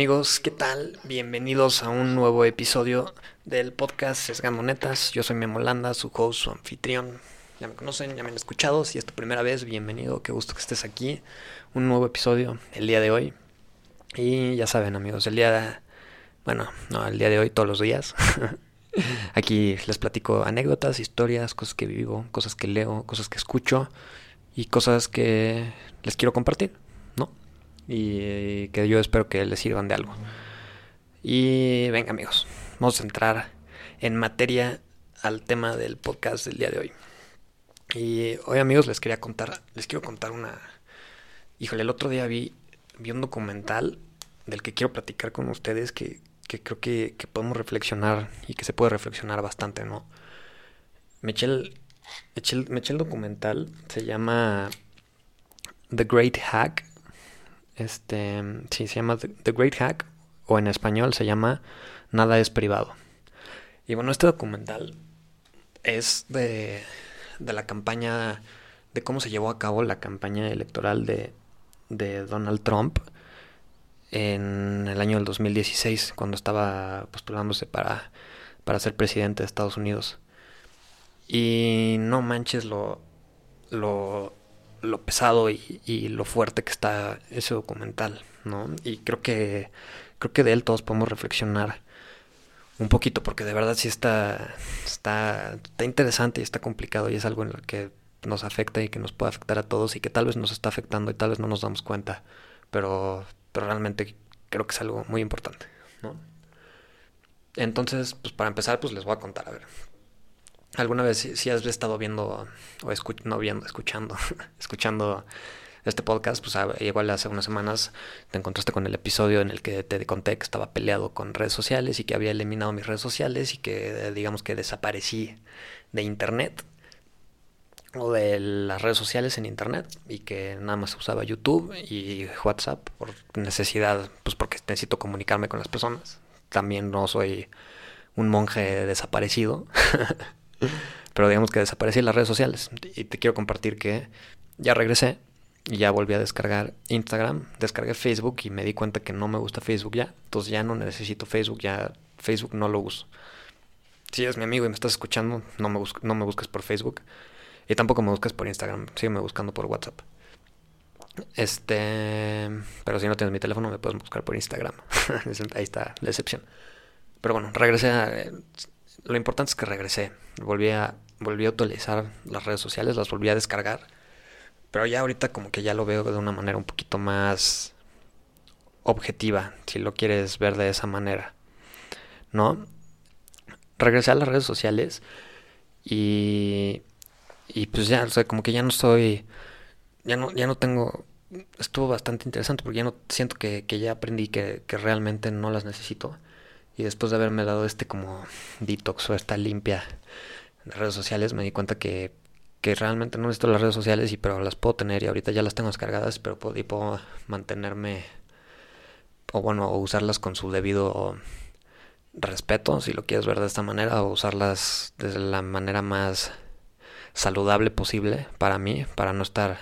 Amigos, ¿qué tal? Bienvenidos a un nuevo episodio del podcast Sesgando Netas. Yo soy Memo Landa, su host, su anfitrión. Ya me conocen, ya me han escuchado. Si es tu primera vez, bienvenido. Qué gusto que estés aquí. Un nuevo episodio el día de hoy. Y ya saben, amigos, el día de... Bueno, no, el día de hoy, todos los días. aquí les platico anécdotas, historias, cosas que vivo, cosas que leo, cosas que escucho y cosas que les quiero compartir y que yo espero que les sirvan de algo. Y venga amigos, vamos a entrar en materia al tema del podcast del día de hoy. Y hoy amigos les quería contar, les quiero contar una... Híjole, el otro día vi, vi un documental del que quiero platicar con ustedes que, que creo que, podemos reflexionar y que se puede reflexionar bastante, ¿no? Me eché me eché el documental, se llama The Great Hack este, sí, se llama The Great Hack, o en español se llama Nada es privado. Y bueno, este documental es de, de la campaña, de cómo se llevó a cabo la campaña electoral de, de Donald Trump en el año del 2016, cuando estaba postulándose para, para ser presidente de Estados Unidos. Y no manches lo, lo, lo pesado y, lo fuerte que está ese documental, ¿no? Y creo que creo que de él todos podemos reflexionar un poquito porque de verdad sí está está está interesante y está complicado y es algo en lo que nos afecta y que nos puede afectar a todos y que tal vez nos está afectando y tal vez no nos damos cuenta, pero pero realmente creo que es algo muy importante, ¿no? Entonces, pues para empezar, pues les voy a contar, a ver, alguna vez si, has estado viendo o no viendo, escuchando, escuchando este podcast, pues ah, igual hace unas semanas te encontraste con el episodio en el que te conté que estaba peleado con redes sociales y que había eliminado mis redes sociales y que digamos que desaparecí de internet o de las redes sociales en internet y que nada más usaba YouTube y WhatsApp por necesidad, pues porque necesito comunicarme con las personas. También no soy un monje desaparecido. Pero digamos que desaparecí las redes sociales. Y te quiero compartir que ya regresé y ya volví a descargar Instagram, descargué Facebook y me di cuenta que no me gusta Facebook ya. Entonces ya no necesito Facebook, ya Facebook no lo uso. Si eres mi amigo y me estás escuchando, no me, no me busques por Facebook. Y tampoco me busques por Instagram, sígueme buscando por WhatsApp. Este, pero si no tienes mi teléfono me puedes buscar por Instagram. Ahí está la excepción. Pero bueno, regresé a lo importante es que regresé. Volví a, volví a utilizar las redes sociales, las volví a descargar. Pero ya ahorita como que ya lo veo de una manera un poquito más objetiva, si lo quieres ver de esa manera. ¿No? Regresé a las redes sociales y y pues ya, o sea, como que ya no soy ya no ya no tengo estuvo bastante interesante porque ya no siento que, ya aprendí que, que realmente no las necesito y después de haberme dado este como detox o esta limpia de redes sociales, me di cuenta que, que realmente no necesito las redes sociales, y pero las puedo tener y ahorita ya las tengo descargadas, pero puedo, y puedo mantenerme o bueno, o usarlas con su debido respeto, si lo quieres ver de esta manera, o usarlas de la manera más saludable posible para mí, para no estar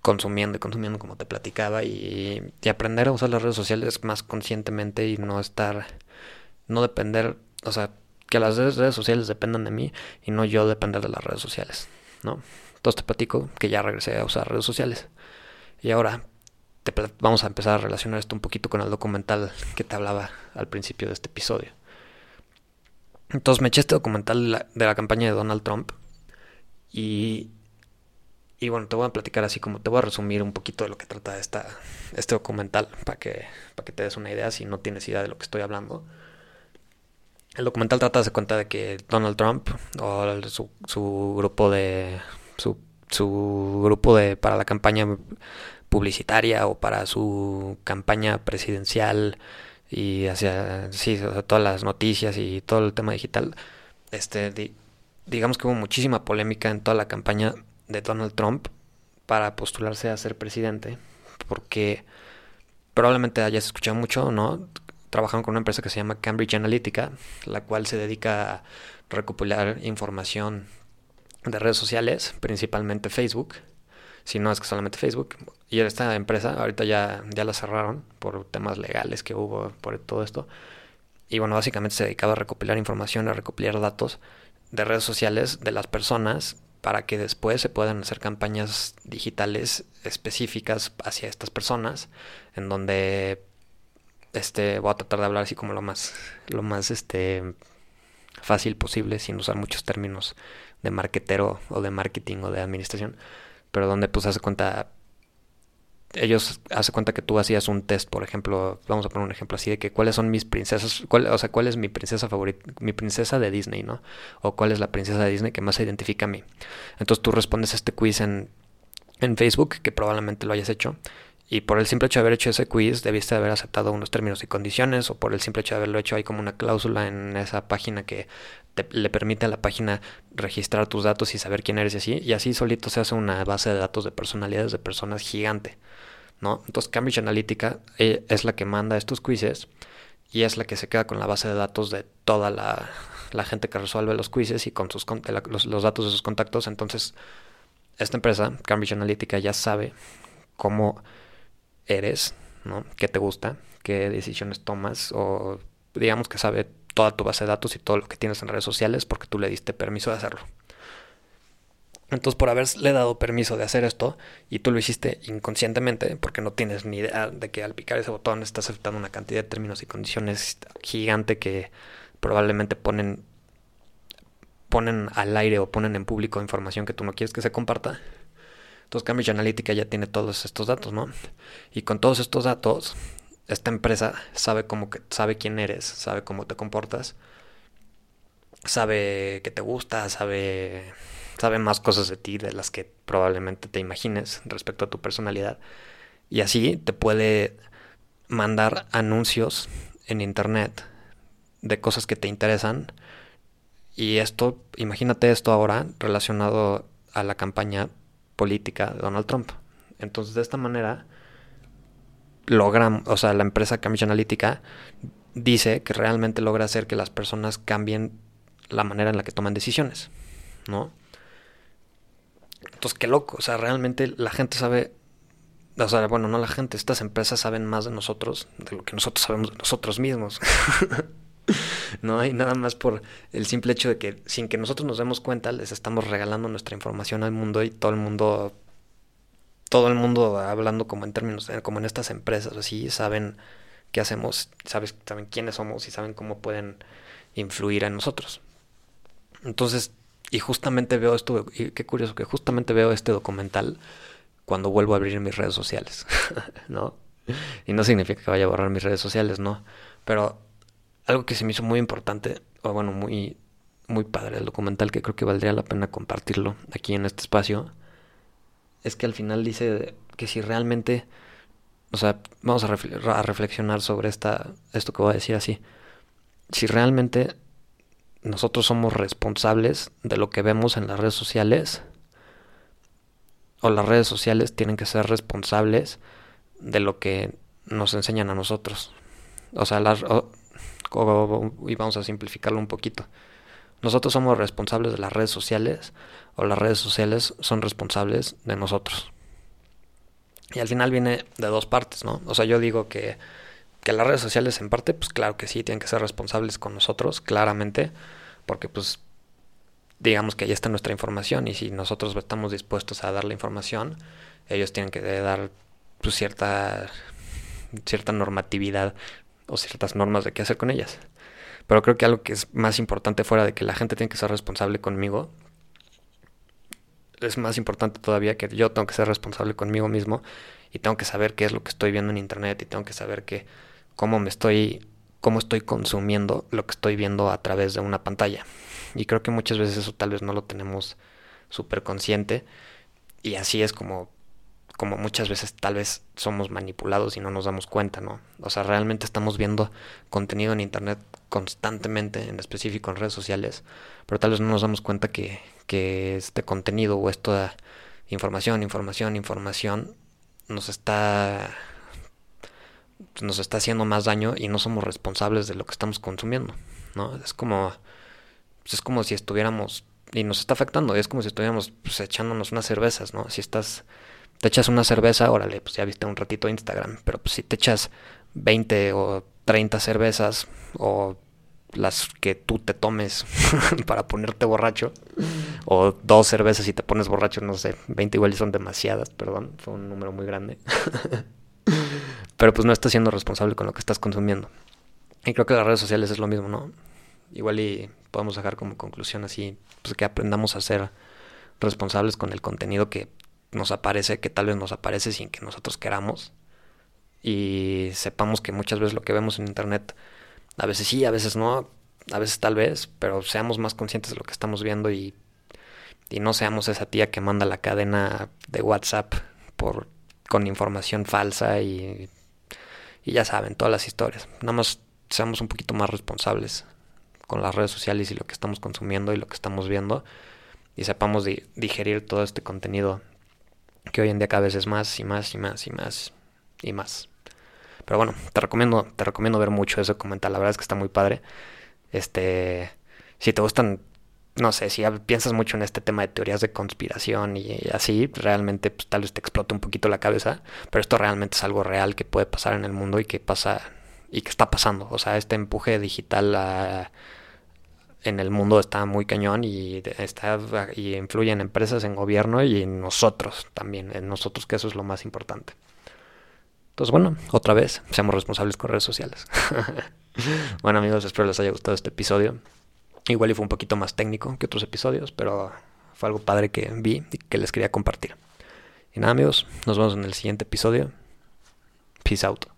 consumiendo y consumiendo como te platicaba y, y, aprender a usar las redes sociales más conscientemente y no estar no depender, o sea, que las redes sociales dependan de mí y no yo depender de las redes sociales, ¿no? Entonces te platico que ya regresé a usar redes sociales. Y ahora te vamos a empezar a relacionar esto un poquito con el documental que te hablaba al principio de este episodio. Entonces me eché este documental de la, de la campaña de Donald Trump y, y bueno, te voy a platicar así como te voy a resumir un poquito de lo que trata esta, este documental para que, para que te des una idea si no tienes idea de lo que estoy hablando. El documental trata de cuenta de que Donald Trump o su, su grupo de su, su grupo de para la campaña publicitaria o para su campaña presidencial y hacia sí, todas las noticias y todo el tema digital este digamos que hubo muchísima polémica en toda la campaña de Donald Trump para postularse a ser presidente porque probablemente hayas escuchado mucho, ¿no? Trabajaron con una empresa que se llama Cambridge Analytica, la cual se dedica a recopilar información de redes sociales, principalmente Facebook, si no es que solamente Facebook, y esta empresa ahorita ya, ya la cerraron por temas legales que hubo por todo esto. Y bueno, básicamente se dedicaba a recopilar información, a recopilar datos de redes sociales de las personas para que después se puedan hacer campañas digitales específicas hacia estas personas, en donde este voy a tratar de hablar así como lo más lo más este fácil posible sin usar muchos términos de marketero o de marketing o de administración, pero donde pues hace cuenta ellos hace cuenta que tú hacías un test, por ejemplo, vamos a poner un ejemplo así de que cuáles son mis princesas, cuál, o sea, cuál es mi princesa favorita, mi princesa de Disney, ¿no? O cuál es la princesa de Disney que más se identifica a mí. Entonces tú respondes a este quiz en, en Facebook, que probablemente lo hayas hecho, y por el simple hecho de haber hecho ese quiz debiste haber aceptado unos términos y condiciones, o por el simple hecho de haberlo hecho hay como una cláusula en esa página que le permite a la página registrar tus datos y saber quién eres y así, y así solito se hace una base de datos de personalidades de personas gigante. ¿no? Entonces Cambridge Analytica eh, es la que manda estos quizzes y es la que se queda con la base de datos de toda la, gente que resuelve los quizzes y con sus, los, los, datos de sus contactos. Entonces, esta empresa, Cambridge Analytica, ya sabe cómo eres, ¿no? qué te gusta, qué decisiones tomas o digamos que sabe toda tu base de datos y todo lo que tienes en redes sociales porque tú le diste permiso de hacerlo. Entonces, por haberle dado permiso de hacer esto y tú lo hiciste inconscientemente, porque no tienes ni idea de que al picar ese botón estás aceptando una cantidad de términos y condiciones gigante que probablemente ponen ponen al aire o ponen en público información que tú no quieres que se comparta. Entonces Cambridge Analytica ya tiene todos estos datos, ¿no? Y con todos estos datos, esta empresa sabe cómo que, sabe quién eres, sabe cómo te comportas, sabe que te gusta, sabe sabe más cosas de ti de las que probablemente te imagines respecto a tu personalidad. Y así te puede mandar anuncios en internet de cosas que te interesan. Y esto, imagínate esto ahora relacionado a la campaña política de Donald Trump. Entonces, de esta manera, logran, o sea, la empresa Cambridge Analytica dice que realmente logra hacer que las personas cambien la manera en la que toman decisiones, ¿no? Entonces, qué loco. O sea, realmente la gente sabe. O sea, bueno, no la gente, estas empresas saben más de nosotros de lo que nosotros sabemos de nosotros mismos. no hay nada más por el simple hecho de que sin que nosotros nos demos cuenta les estamos regalando nuestra información al mundo y todo el mundo todo el mundo hablando como en términos como en estas empresas así saben qué hacemos sabes saben quiénes somos y saben cómo pueden influir en nosotros entonces y justamente veo esto, y qué curioso que justamente veo este documental cuando vuelvo a abrir mis redes sociales, ¿no? Y no significa que vaya a borrar mis redes sociales, ¿no? Pero algo que se me hizo muy importante, o bueno, muy, muy padre el documental, que creo que valdría la pena compartirlo aquí en este espacio, es que al final dice que si realmente, o sea, vamos a, a reflexionar sobre esta, esto que voy a decir así, si realmente nosotros somos responsables de lo que vemos en las redes sociales o las redes sociales tienen que ser responsables de lo que nos enseñan a nosotros. O sea, las, y vamos a simplificarlo un poquito. Nosotros somos responsables de las redes sociales o las redes sociales son responsables de nosotros. Y al final viene de dos partes, ¿no? O sea, yo digo que que las redes sociales en parte, pues claro que sí, tienen que ser responsables con nosotros, claramente, porque pues digamos que ahí está nuestra información y si nosotros estamos dispuestos a dar la información, ellos tienen que dar pues, cierta, cierta normatividad o ciertas normas de qué hacer con ellas. Pero creo que algo que es más importante fuera de que la gente tiene que ser responsable conmigo, es más importante todavía que yo tengo que ser responsable conmigo mismo y tengo que saber qué es lo que estoy viendo en internet y tengo que saber que cómo me estoy, cómo estoy consumiendo lo que estoy viendo a través de una pantalla. Y creo que muchas veces eso tal vez no lo tenemos súper consciente. Y así es como, como muchas veces tal vez somos manipulados y no nos damos cuenta, ¿no? O sea, realmente estamos viendo contenido en internet constantemente, en específico en redes sociales, pero tal vez no nos damos cuenta que, que este contenido o esta información, información, información nos está nos está haciendo más daño y no somos responsables de lo que estamos consumiendo, ¿no? Es como, pues, es como si estuviéramos, y nos está afectando, es como si estuviéramos pues, echándonos unas cervezas, ¿no? Si estás te echas una cerveza, órale, pues ya viste un ratito Instagram, pero pues si te echas 20 o 30 cervezas o las que tú te tomes para ponerte borracho, o dos cervezas y te pones borracho, no sé, 20 igual son demasiadas, perdón, fue un número muy grande. Pero pues no estás siendo responsable con lo que estás consumiendo. Y creo que las redes sociales es lo mismo, ¿no? Igual y podemos dejar como conclusión así, pues que aprendamos a ser responsables con el contenido que nos aparece, que tal vez nos aparece sin que nosotros queramos. Y sepamos que muchas veces lo que vemos en internet, a veces sí, a veces no, a veces tal vez, pero seamos más conscientes de lo que estamos viendo y, y no seamos esa tía que manda la cadena de WhatsApp por, con información falsa y, y ya saben, todas las historias. Nada más seamos un poquito más responsables con las redes sociales y lo que estamos consumiendo y lo que estamos viendo y sepamos digerir todo este contenido que hoy en día cada vez es más y más y más y más y más. Pero bueno, te recomiendo, te recomiendo ver mucho ese documental, la verdad es que está muy padre. Este, si te gustan, no sé, si piensas mucho en este tema de teorías de conspiración y así, realmente pues, tal vez te explote un poquito la cabeza, pero esto realmente es algo real que puede pasar en el mundo y que pasa y que está pasando. O sea, este empuje digital a, en el mundo está muy cañón y está y influye en empresas, en gobierno y en nosotros también, en nosotros que eso es lo más importante. Entonces, bueno, otra vez, seamos responsables con redes sociales. bueno, amigos, espero les haya gustado este episodio. Igual y fue un poquito más técnico que otros episodios, pero fue algo padre que vi y que les quería compartir. Y nada, amigos, nos vemos en el siguiente episodio. Peace out.